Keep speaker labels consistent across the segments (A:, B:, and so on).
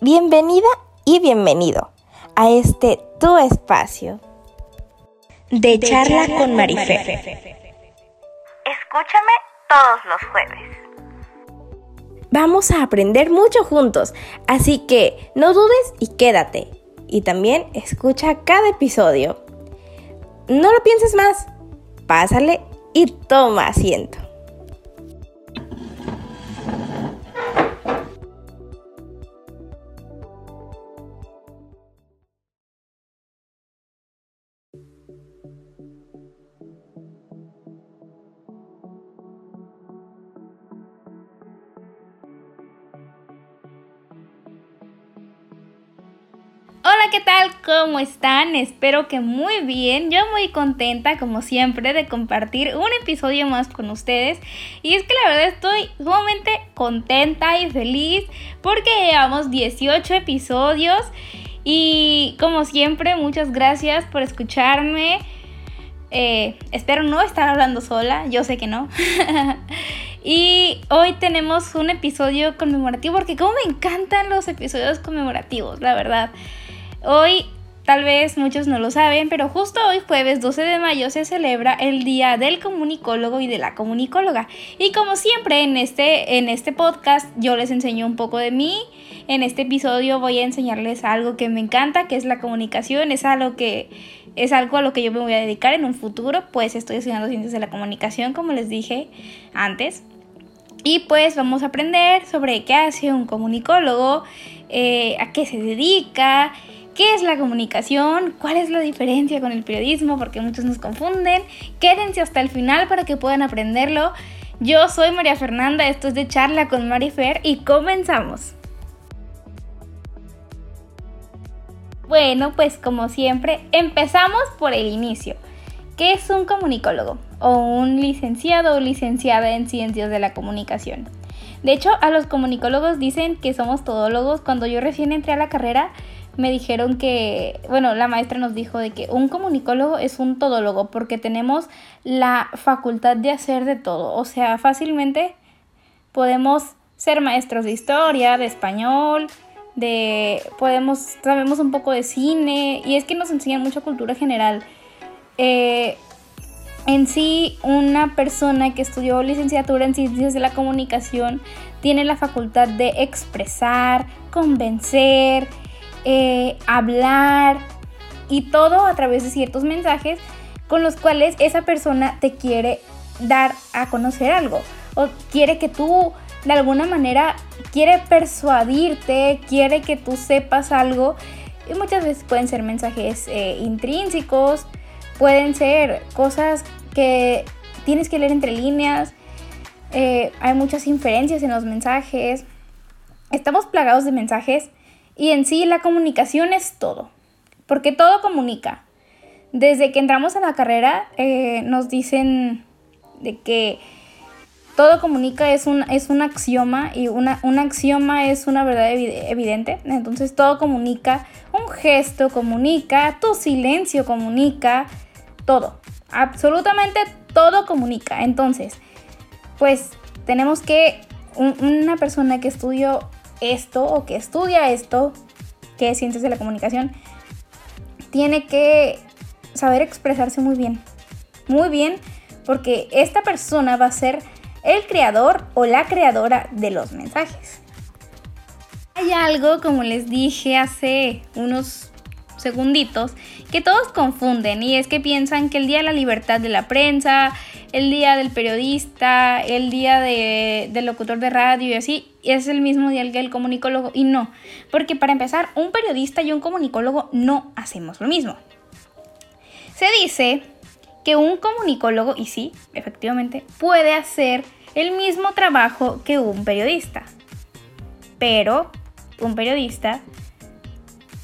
A: Bienvenida y bienvenido a este tu espacio de, charla, con Marifer. Escúchame todos los jueves. Vamos a aprender mucho juntos, así que no dudes y quédate. Y también escucha cada episodio. No lo pienses más, pásale y toma asiento. ¿Qué tal? ¿Cómo están? Espero que muy bien. Yo muy contenta, como siempre, de compartir un episodio más con ustedes. Y es que la verdad estoy sumamente contenta y feliz porque llevamos 18 episodios. Y como siempre, muchas gracias por escucharme. Eh, espero no estar hablando sola, yo sé que no. y hoy tenemos un episodio conmemorativo porque como me encantan los episodios conmemorativos, la verdad. Hoy Tal vez muchos no lo saben, pero justo hoy jueves 12 de mayo se celebra el Día del Comunicólogo y de la Comunicóloga. Y como siempre en este, en este podcast yo les enseño un poco de mí. En este episodio voy a enseñarles algo que me encanta, que es la comunicación. Es algo que es algo a lo que yo me voy a dedicar en un futuro, pues estoy estudiando ciencias de la comunicación, como les dije antes. Y pues vamos a aprender sobre qué hace un comunicólogo, eh, a qué se dedica ¿Qué es la comunicación? ¿Cuál es la diferencia con el periodismo? Porque muchos nos confunden. Quédense hasta el final para que puedan aprenderlo. Yo soy María Fernanda, esto es de charla con Marifer y comenzamos. Bueno, pues como siempre, empezamos por el inicio. ¿Qué es un comunicólogo? O un licenciado o licenciada en ciencias de la comunicación. De hecho, a los comunicólogos dicen que somos todólogos. Cuando yo recién entré a la carrera, me dijeron que, bueno, la maestra nos dijo de que un comunicólogo es un todólogo porque tenemos la facultad de hacer de todo. O sea, fácilmente podemos ser maestros de historia, de español, de podemos sabemos un poco de cine y es que nos enseñan mucha cultura general. Eh, en sí, una persona que estudió licenciatura en ciencias de la comunicación tiene la facultad de expresar, convencer, eh, hablar y todo a través de ciertos mensajes con los cuales esa persona te quiere dar a conocer algo. O quiere que tú de alguna manera quiere persuadirte, quiere que tú sepas algo. Y muchas veces pueden ser mensajes eh, intrínsecos, pueden ser cosas que tienes que leer entre líneas, eh, hay muchas inferencias en los mensajes, estamos plagados de mensajes y en sí la comunicación es todo, porque todo comunica. Desde que entramos a la carrera eh, nos dicen de que todo comunica es un, es un axioma y un axioma es una verdad evidente. Entonces todo comunica, un gesto comunica, tu silencio comunica, todo. Absolutamente todo comunica. Entonces, pues tenemos que, una persona que estudió esto o que estudia esto, que es ciencias de la comunicación, tiene que saber expresarse muy bien. Muy bien, porque esta persona va a ser el creador o la creadora de los mensajes. Hay algo, como les dije hace unos segunditos, que todos confunden y es que piensan que el Día de la Libertad de la Prensa, el Día del Periodista, el Día del Locutor de Radio y así, es el mismo día que el comunicólogo y no, porque para empezar, un periodista y un comunicólogo no hacemos lo mismo. Se dice que un comunicólogo, y sí, efectivamente, puede hacer el mismo trabajo que un periodista. Pero un periodista,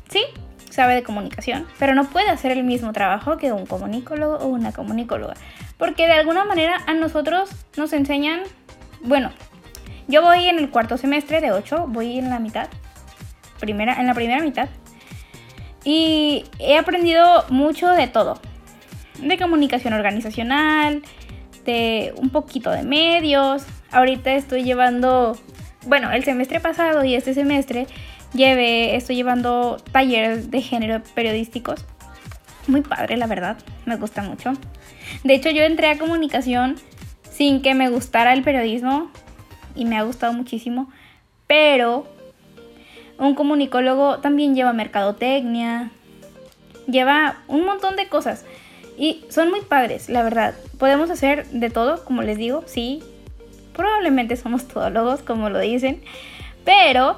A: sí, sabe de comunicación, pero no puede hacer el mismo trabajo que un comunicólogo o una comunicóloga. Porque de alguna manera a nosotros nos enseñan, bueno, yo voy en el cuarto semestre de 8, voy en la mitad, primera, en la primera mitad. Y he aprendido mucho de todo. De comunicación organizacional, de un poquito de medios. Ahorita estoy llevando, bueno, el semestre pasado y este semestre llevé, estoy llevando talleres de género periodísticos. Muy padre, la verdad, me gusta mucho. De hecho, yo entré a comunicación sin que me gustara el periodismo y me ha gustado muchísimo, pero un comunicólogo también lleva mercadotecnia, lleva un montón de cosas y son muy padres, la verdad. Podemos hacer de todo, como les digo, sí. Probablemente somos todólogos, como lo dicen, pero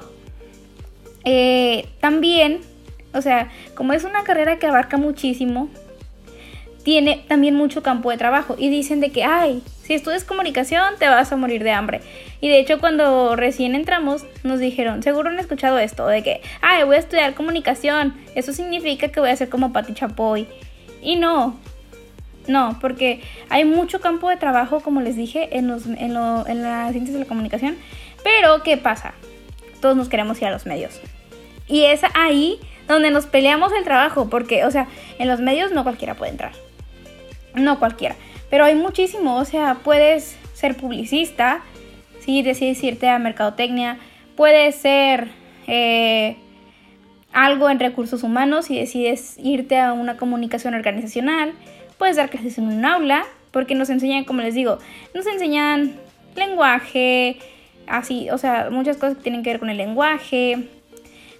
A: eh, también, o sea, como es una carrera que abarca muchísimo, tiene también mucho campo de trabajo y dicen de que, ay, si estudias comunicación te vas a morir de hambre. Y de hecho cuando recién entramos nos dijeron, seguro han escuchado esto, de que, ay, voy a estudiar comunicación, eso significa que voy a ser como Pati Chapoy. Y no, no, porque hay mucho campo de trabajo, como les dije, en, los, en, en las ciencias de la comunicación. Pero, ¿qué pasa? Todos nos queremos ir a los medios. Y es ahí donde nos peleamos el trabajo, porque, o sea, en los medios no cualquiera puede entrar. No cualquiera, pero hay muchísimo, o sea, puedes ser publicista, si decides irte a mercadotecnia, puedes ser eh, algo en recursos humanos si decides irte a una comunicación organizacional, puedes dar clases en un aula, porque nos enseñan, como les digo, nos enseñan lenguaje, así, o sea, muchas cosas que tienen que ver con el lenguaje,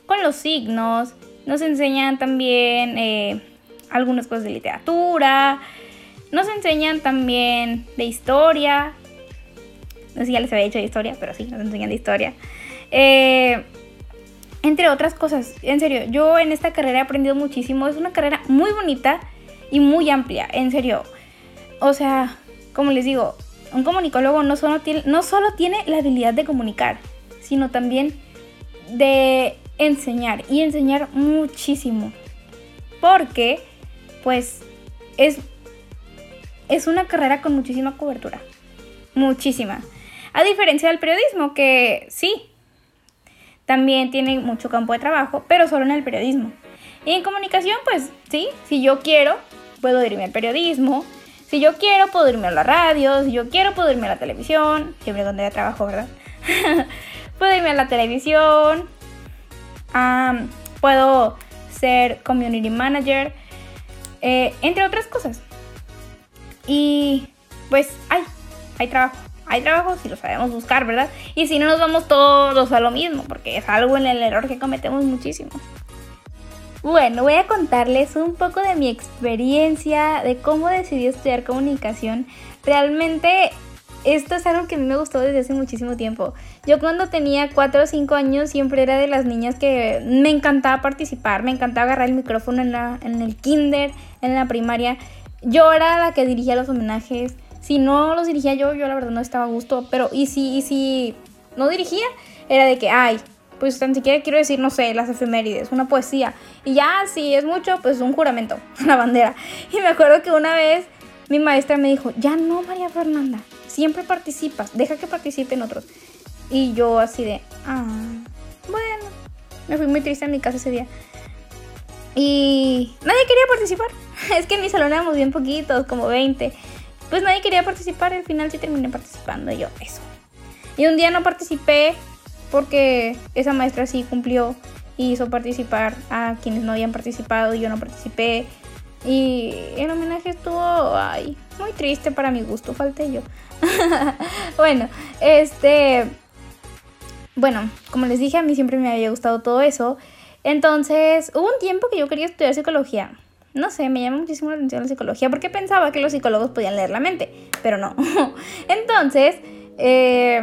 A: con los signos, nos enseñan también eh, algunas cosas de literatura, nos enseñan también de historia. No sé si ya les había dicho de historia, pero sí, nos enseñan de historia. Eh, entre otras cosas, en serio, yo en esta carrera he aprendido muchísimo. Es una carrera muy bonita y muy amplia, en serio. O sea, como les digo, un comunicólogo no solo tiene, no solo tiene la habilidad de comunicar, sino también de enseñar y enseñar muchísimo. Porque, pues, es es una carrera con muchísima cobertura. Muchísima. A diferencia del periodismo, que sí, también tiene mucho campo de trabajo, pero solo en el periodismo. Y en comunicación, pues sí, si yo quiero, puedo irme al periodismo. Si yo quiero, puedo irme a la radio. Si yo quiero, puedo irme a la televisión. Siempre donde haya trabajo, ¿verdad? puedo irme a la televisión. Puedo ser community manager. Eh, entre otras cosas. Y pues hay, hay trabajo. Hay trabajo si lo sabemos buscar, ¿verdad? Y si no nos vamos todos a lo mismo, porque es algo en el error que cometemos muchísimo. Bueno, voy a contarles un poco de mi experiencia, de cómo decidí estudiar comunicación. Realmente esto es algo que a mí me gustó desde hace muchísimo tiempo. Yo cuando tenía 4 o 5 años siempre era de las niñas que me encantaba participar, me encantaba agarrar el micrófono en, la, en el kinder, en la primaria yo era la que dirigía los homenajes. Si no los dirigía yo, yo la verdad no estaba a gusto. Pero, y si, y si no dirigía, era de que, ay, pues tan siquiera quiero decir, no sé, las efemérides, una poesía. Y ya, si es mucho, pues un juramento, una bandera. Y me acuerdo que una vez mi maestra me dijo, ya no, María Fernanda, siempre participas, deja que participen otros. Y yo así de, ah, bueno, me fui muy triste a mi casa ese día. Y nadie quería participar. Es que en mi salón éramos bien poquitos, como 20. Pues nadie quería participar, al final sí terminé participando yo, eso. Y un día no participé porque esa maestra sí cumplió y hizo participar a quienes no habían participado y yo no participé. Y el homenaje estuvo, ay, muy triste para mi gusto, falté yo. bueno, este... Bueno, como les dije, a mí siempre me había gustado todo eso. Entonces, hubo un tiempo que yo quería estudiar psicología. No sé, me llama muchísimo la atención la psicología porque pensaba que los psicólogos podían leer la mente, pero no. Entonces, eh,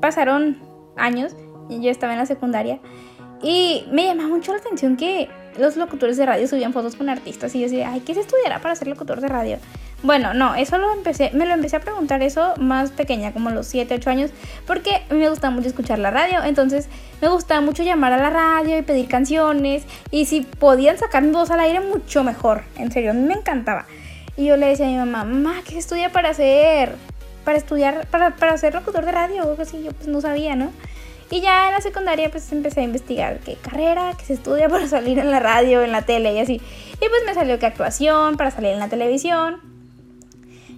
A: pasaron años, y yo estaba en la secundaria, y me llamaba mucho la atención que los locutores de radio subían fotos con artistas y yo decía, ay, ¿qué se estudiará para ser locutor de radio? Bueno, no, eso lo empecé, me lo empecé a preguntar eso más pequeña, como los 7, 8 años, porque me gustaba mucho escuchar la radio, entonces me gustaba mucho llamar a la radio y pedir canciones, y si podían sacar mi voz al aire, mucho mejor, en serio, a mí me encantaba. Y yo le decía a mi mamá, mamá, ¿qué estudia para hacer? Para estudiar, para, para ser locutor de radio, o algo así, yo pues no sabía, ¿no? Y ya en la secundaria pues empecé a investigar qué carrera, qué se estudia para salir en la radio, en la tele y así. Y pues me salió que actuación, para salir en la televisión.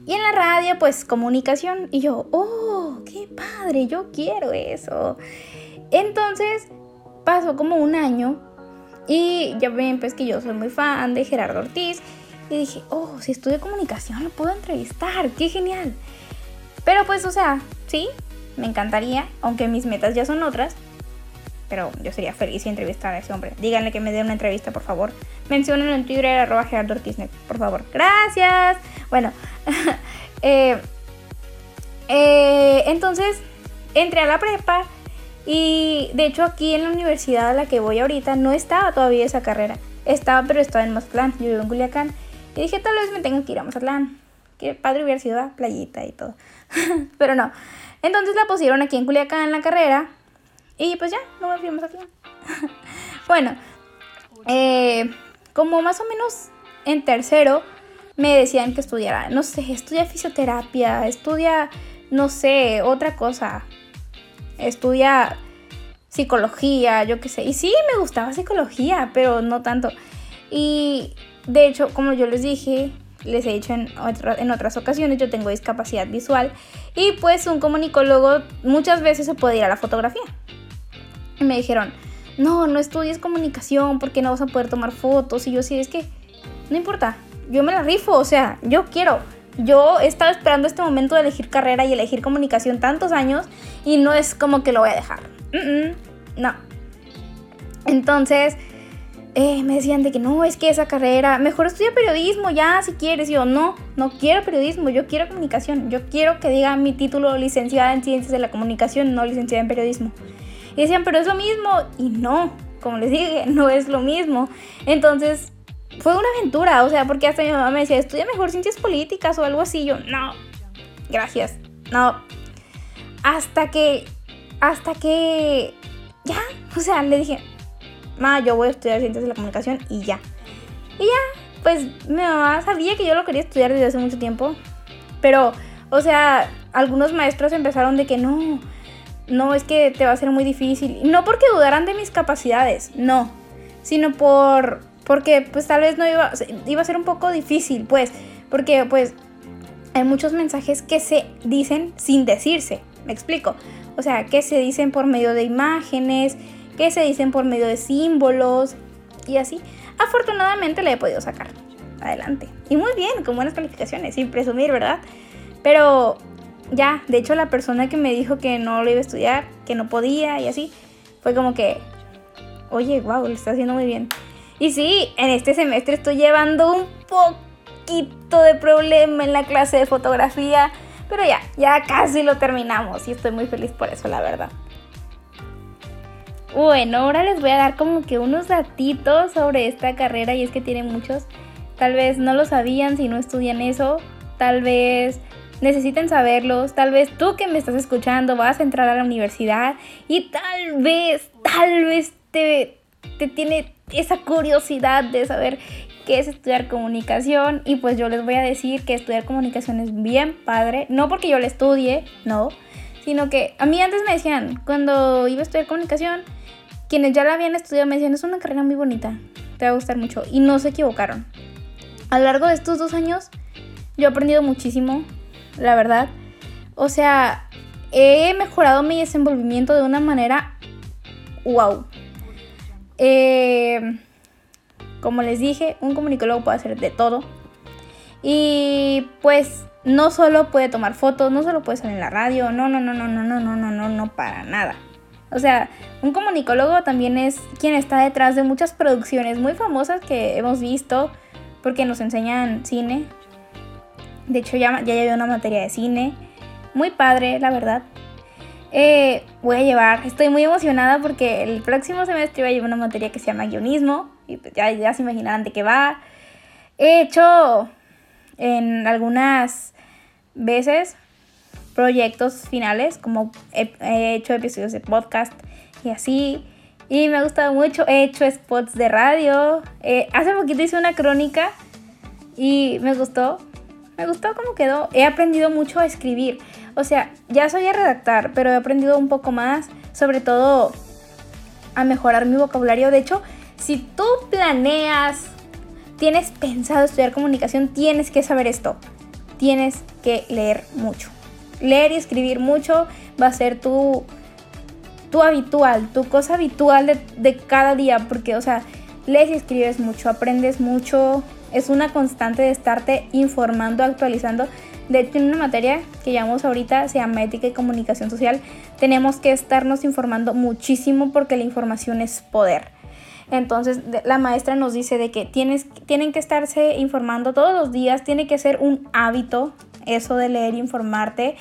A: Y en la radio pues comunicación. Y yo, oh, qué padre, yo quiero eso. Entonces pasó como un año y ya ven pues que yo soy muy fan de Gerardo Ortiz y dije, oh, si estudio comunicación lo puedo entrevistar, qué genial. Pero pues, o sea, sí, me encantaría, aunque mis metas ya son otras. Pero yo sería feliz si entrevistar a ese hombre. Díganle que me dé una entrevista, por favor. Menciónenlo en Twitter, arroba Gerardo Ortiz, por favor. Gracias. Bueno, eh, eh, entonces entré a la prepa y de hecho aquí en la universidad a la que voy ahorita no estaba todavía esa carrera. Estaba, pero estaba en Mazatlán. Yo vivo en Culiacán. Y dije, tal vez me tengo que ir a Mazatlán. Que padre hubiera sido a playita y todo. pero no. Entonces la pusieron aquí en Culiacán en la carrera. Y pues ya, no me fui bueno, eh, como más o menos en tercero me decían que estudiara, no sé, estudia fisioterapia, estudia, no sé, otra cosa. Estudia psicología, yo qué sé. Y sí, me gustaba psicología, pero no tanto. Y de hecho, como yo les dije, les he dicho en, en otras ocasiones, yo tengo discapacidad visual y pues un comunicólogo muchas veces se puede ir a la fotografía. Y me dijeron, no, no estudies comunicación porque no vas a poder tomar fotos. Y yo sí, es que no importa, yo me la rifo, o sea, yo quiero. Yo he estado esperando este momento de elegir carrera y elegir comunicación tantos años y no es como que lo voy a dejar. no. Entonces, eh, me decían de que no, es que esa carrera, mejor estudia periodismo ya si quieres. Y yo, no, no quiero periodismo, yo quiero comunicación. Yo quiero que diga mi título licenciada en ciencias de la comunicación, no licenciada en periodismo. Y decían, pero es lo mismo. Y no, como les dije, no es lo mismo. Entonces, fue una aventura, o sea, porque hasta mi mamá me decía, estudia mejor ciencias políticas o algo así. Yo, no, gracias, no. Hasta que, hasta que, ya, o sea, le dije, ma, yo voy a estudiar ciencias de la comunicación y ya. Y ya, pues mi sabía que yo lo quería estudiar desde hace mucho tiempo. Pero, o sea, algunos maestros empezaron de que no, no, es que te va a ser muy difícil. No porque dudaran de mis capacidades, no. Sino por, porque pues tal vez no iba, iba a ser un poco difícil, pues. Porque pues hay muchos mensajes que se dicen sin decirse. Me explico. O sea, que se dicen por medio de imágenes, que se dicen por medio de símbolos y así. Afortunadamente le he podido sacar adelante. Y muy bien, con buenas calificaciones, sin presumir, ¿verdad? Pero ya, de hecho la persona que me dijo que no lo iba a estudiar, que no podía y así, fue como que, oye, wow, lo está haciendo muy bien. Y sí, en este semestre estoy llevando un poquito de problema en la clase de fotografía, pero ya, ya casi lo terminamos y estoy muy feliz por eso, la verdad. Bueno, ahora les voy a dar como que unos datitos sobre esta carrera y es que tiene muchos. Tal vez no lo sabían si no estudian eso, tal vez necesiten saberlos, tal vez tú que me estás escuchando vas a entrar a la universidad y tal vez, tal vez te, te tiene esa curiosidad de saber qué es estudiar comunicación y pues yo les voy a decir que estudiar comunicación es bien padre, no porque yo le estudie, no, sino que a mí antes me decían, cuando iba a estudiar comunicación, quienes ya la habían estudiado me decían, es una carrera muy bonita, te va a gustar mucho. Y no se equivocaron. A lo largo de estos dos años, yo he aprendido muchísimo, la verdad. O sea, he mejorado mi desenvolvimiento de una manera wow. Eh, como les dije, un comunicólogo puede hacer de todo. Y pues no solo puede tomar fotos, no solo puede salir en la radio, no, no, no, no, no, no, no, no, no, no, para nada. O sea, un comunicólogo también es quien está detrás de muchas producciones muy famosas que hemos visto porque nos enseñan cine. De hecho, ya, ya llevé una materia de cine. Muy padre, la verdad. Eh, voy a llevar, estoy muy emocionada porque el próximo semestre voy a llevar una materia que se llama guionismo. Y pues ya, ya se imaginarán de qué va. He hecho en algunas veces proyectos finales, como he, hecho episodios de podcast y así. Y me ha gustado mucho. He hecho spots de radio. Eh, hace poquito hice una crónica y me gustó. Me gustó cómo quedó. He aprendido mucho a escribir. O sea, ya soy a redactar, pero he aprendido un poco más. Sobre todo a mejorar mi vocabulario. De hecho, si tú planeas, tienes pensado estudiar comunicación, tienes que saber esto. Tienes que leer mucho leer y escribir mucho va a ser tu, tu habitual, tu cosa habitual de, de cada día, porque, o sea, lees y escribes mucho, aprendes mucho, es una constante de estarte informando, actualizando. De hecho, en una materia que llamamos ahorita, se llama ética y comunicación social, tenemos que estarnos informando muchísimo porque la información es poder. Entonces la maestra nos dice de que tienes, tienen que estarse informando todos los días, tiene que ser un hábito eso de leer e informarte,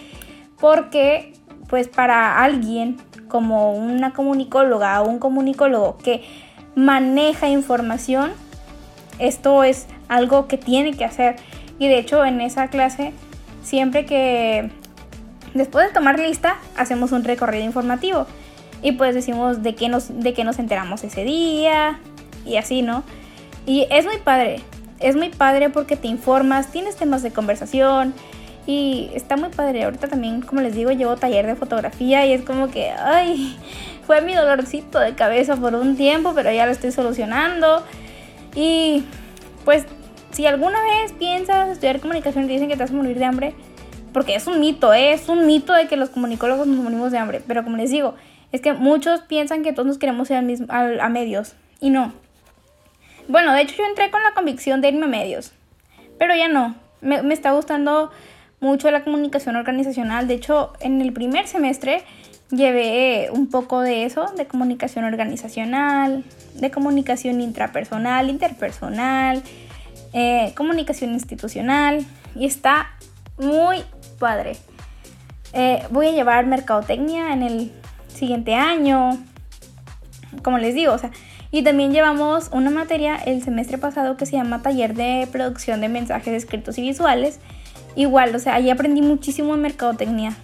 A: porque pues para alguien como una comunicóloga o un comunicólogo que maneja información, esto es algo que tiene que hacer. Y de hecho en esa clase, siempre que después de tomar lista, hacemos un recorrido informativo. Y pues decimos de qué nos, de qué nos enteramos ese día y así, ¿no? Y es muy padre, es muy padre porque te informas, tienes temas de conversación y está muy padre. Ahorita también, como les digo, llevo taller de fotografía y es como que, ay, fue mi dolorcito de cabeza por un tiempo, pero ya lo estoy solucionando. Y pues si alguna vez piensas estudiar comunicación y te dicen que te vas a morir de hambre, porque es un mito, ¿eh? es un mito de que los comunicólogos nos morimos de hambre, pero como les digo, es que muchos piensan que todos nos queremos ir a, medios y no. Bueno, de hecho yo entré con la convicción de irme a medios, pero ya no. Me está gustando mucho la comunicación organizacional. De hecho, en el primer semestre llevé un poco de eso, de comunicación organizacional, de comunicación intrapersonal, interpersonal, eh, comunicación institucional y está muy padre. Eh, voy a llevar mercadotecnia en el siguiente año, como les digo, o sea, y también llevamos una materia el semestre pasado que se llama taller de producción de mensajes escritos y visuales. Igual, o sea, ahí aprendí muchísimo en mercadotecnia.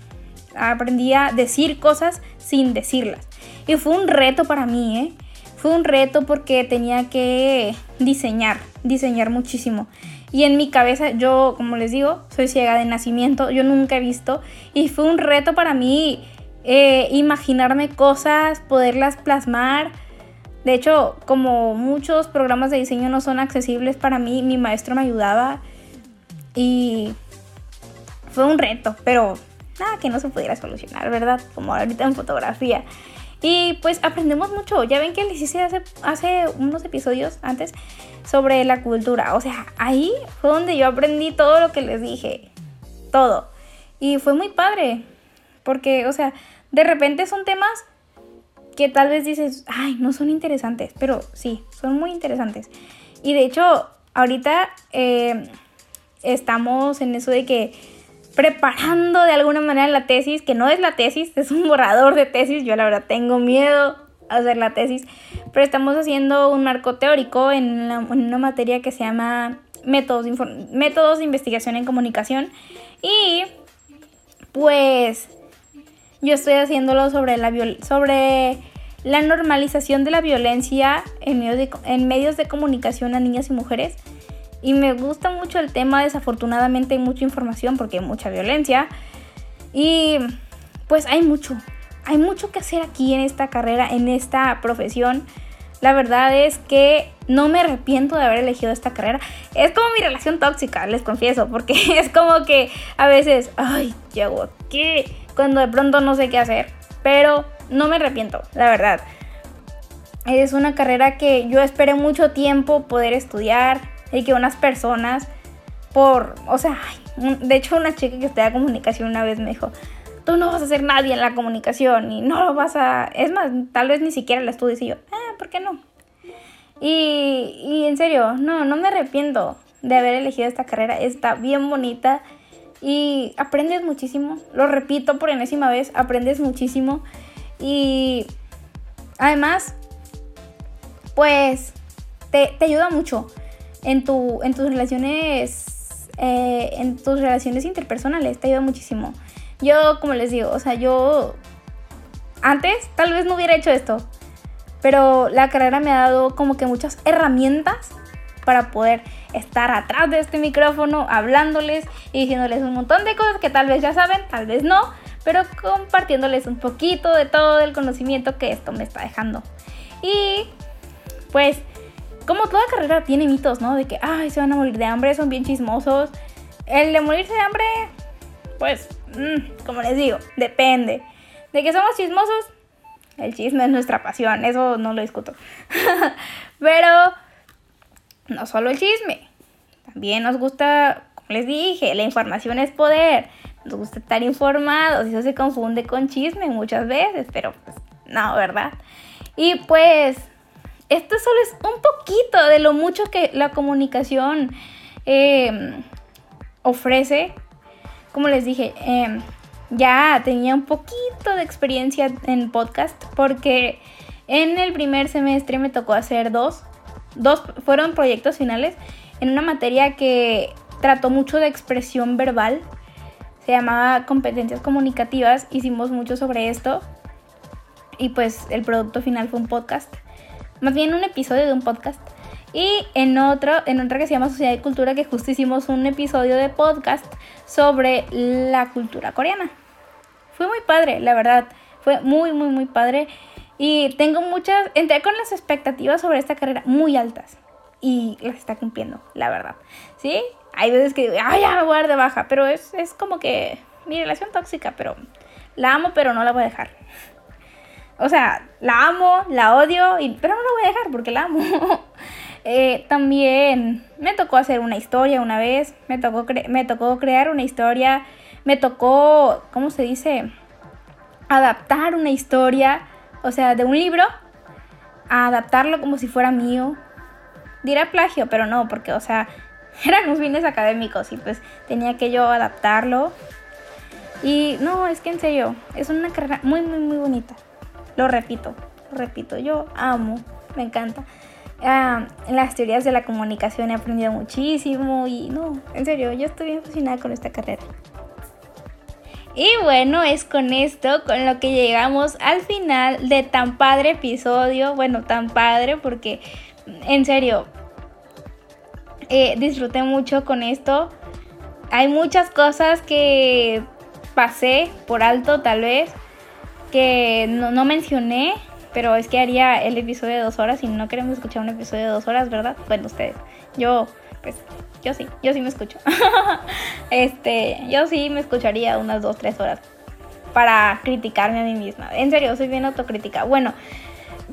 A: Aprendí a decir cosas sin decirlas. Y fue un reto para mí, ¿eh? Fue un reto porque tenía que diseñar, diseñar muchísimo. Y en mi cabeza, yo, como les digo, soy ciega de nacimiento, yo nunca he visto. Y fue un reto para mí eh, imaginarme cosas, poderlas plasmar. De hecho, como muchos programas de diseño no son accesibles para mí, mi maestro me ayudaba. Y fue un reto, pero nada que no se pudiera solucionar, ¿verdad? Como ahorita en fotografía. Y pues aprendemos mucho. Ya ven que les hice hace, hace unos episodios antes sobre la cultura. O sea, ahí fue donde yo aprendí todo lo que les dije. Todo. Y fue muy padre. Porque, o sea, de repente son temas que tal vez dices, ay, no son interesantes. Pero sí, son muy interesantes. Y de hecho, ahorita eh, estamos en eso de que preparando de alguna manera la tesis, que no es la tesis, es un borrador de tesis. Yo la verdad tengo miedo a hacer la tesis, pero estamos haciendo un marco teórico en, una materia que se llama métodos, métodos de investigación en comunicación. Y pues yo estoy haciéndolo sobre la, sobre la normalización de la violencia en en medios de comunicación a niñas y mujeres. Y me gusta mucho el tema, desafortunadamente hay mucha información porque hay mucha violencia. Y pues hay mucho, hay mucho que hacer aquí en esta carrera, en esta profesión. La verdad es que no me arrepiento de haber elegido esta carrera. Es como mi relación tóxica, les confieso, porque es como que a veces, ay, ¿qué hago qué? Cuando de pronto no sé qué hacer. Pero no me arrepiento, la verdad. Es una carrera que yo esperé mucho tiempo poder estudiar, y que unas personas por, o sea, de hecho una chica que estudia comunicación una vez me dijo, tú no vas a ser nadie en la comunicación y no lo vas a, es más, tal vez ni siquiera la estudies. Y yo, ah, ¿por qué no? Y, y en serio, no, no me arrepiento de haber elegido esta carrera, está bien bonita y aprendes muchísimo, lo repito por enésima vez, aprendes muchísimo. Y además, pues te, te ayuda mucho en, tu, en tus relaciones, eh, en tus relaciones interpersonales, te ayuda muchísimo. Yo, como les digo, o sea, yo antes tal vez no hubiera hecho esto, pero la carrera me ha dado como que muchas herramientas para poder estar atrás de este micrófono hablándoles y diciéndoles un montón de cosas que tal vez ya saben, tal vez no, pero compartiéndoles un poquito de todo el conocimiento que esto me está dejando. Y pues como toda carrera tiene mitos, ¿no? De que, ay, se van a morir de hambre, son bien chismosos. El de morirse de hambre, pues, mm, como les digo, depende. De que somos chismosos, el chisme es nuestra pasión, eso no lo discuto. Pero no solo el chisme, también nos gusta, como les dije, la información es poder. Nos gusta estar informados eso se confunde con chisme muchas veces, pero pues no, ¿verdad? Y pues esto solo es un poquito de lo mucho que la comunicación em, ofrece. Como les dije, em, ya tenía un poquito de experiencia en podcast porque en el primer semestre me tocó hacer dos. Dos fueron proyectos finales en una materia que trató mucho de expresión verbal. Se llamaba competencias comunicativas. Hicimos mucho sobre esto. Y pues el producto final fue un podcast más bien un episodio de un podcast. Y en otro, en otra que se llama Sociedad y Cultura, que justo hicimos un episodio de podcast sobre la cultura coreana. Fue muy padre, la verdad. Fue muy, muy, muy padre. Y tengo muchas, entré con las expectativas sobre esta carrera muy altas. Y las está cumpliendo, la verdad. ¿Sí? Hay veces que digo, ay, ya me voy a dar de baja. Pero es, es como que mi relación tóxica, pero la amo, pero no la voy a dejar. O sea, la amo, la odio, y, pero no la voy a dejar porque la amo. Eh, también me tocó hacer una historia una vez, me tocó, me tocó crear una historia, me tocó, ¿cómo se dice? Adaptar una historia, o sea, de un libro, a adaptarlo como si fuera mío. Dirá plagio, pero no, porque, o sea, eran unos fines académicos y pues tenía que yo adaptarlo. Y no, es que en serio, es una carrera muy, muy, muy bonita. Lo repito, lo repito, yo amo, me encanta. Ah, en las teorías de la comunicación he aprendido muchísimo y no, en serio, yo estoy bien fascinada con esta carrera. Y bueno, es con esto con lo que llegamos al final de tan padre episodio. Bueno, tan padre porque en serio, eh, disfruté mucho con esto. Hay muchas cosas que pasé por alto tal vez que no, mencioné, pero es que haría el episodio de dos horas y no queremos escuchar un episodio de dos horas, ¿verdad? Bueno, ustedes. Yo, pues, yo sí, yo sí me escucho. este, yo sí me escucharía unas dos, tres horas para criticarme a mí misma. En serio, soy bien autocrítica. Bueno,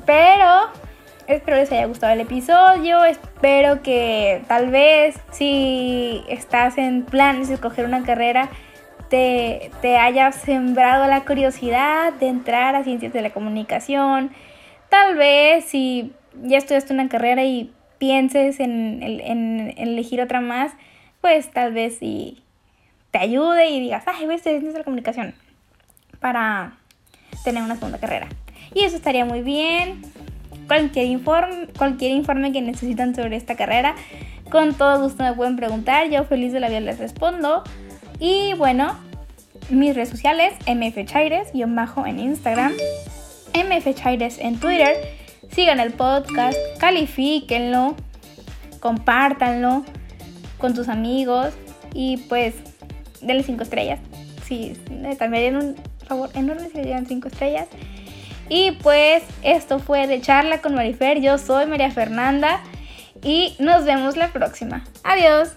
A: pero espero les haya gustado el episodio. Espero que tal vez si estás en planes de escoger una carrera, te, haya sembrado la curiosidad de entrar a ciencias de la comunicación. Tal vez si ya estudiaste una carrera y pienses en, elegir otra más, pues tal vez si te ayude y digas, ay, voy a estudiar ciencias de la comunicación para tener una segunda carrera. Y eso estaría muy bien. Cualquier informe, cualquier informe que necesitan sobre esta carrera, con todo gusto me pueden preguntar. Yo feliz de la vida les respondo. Y bueno, mis redes sociales, mfchaires, bajo en Instagram, mfchaires en Twitter. Sigan el podcast, califíquenlo, compártanlo con tus amigos y pues denle 5 estrellas. Sí, también un favor enorme si le dieran 5 estrellas. Y pues esto fue de charla con Marifer. Yo soy María Fernanda y nos vemos la próxima. Adiós.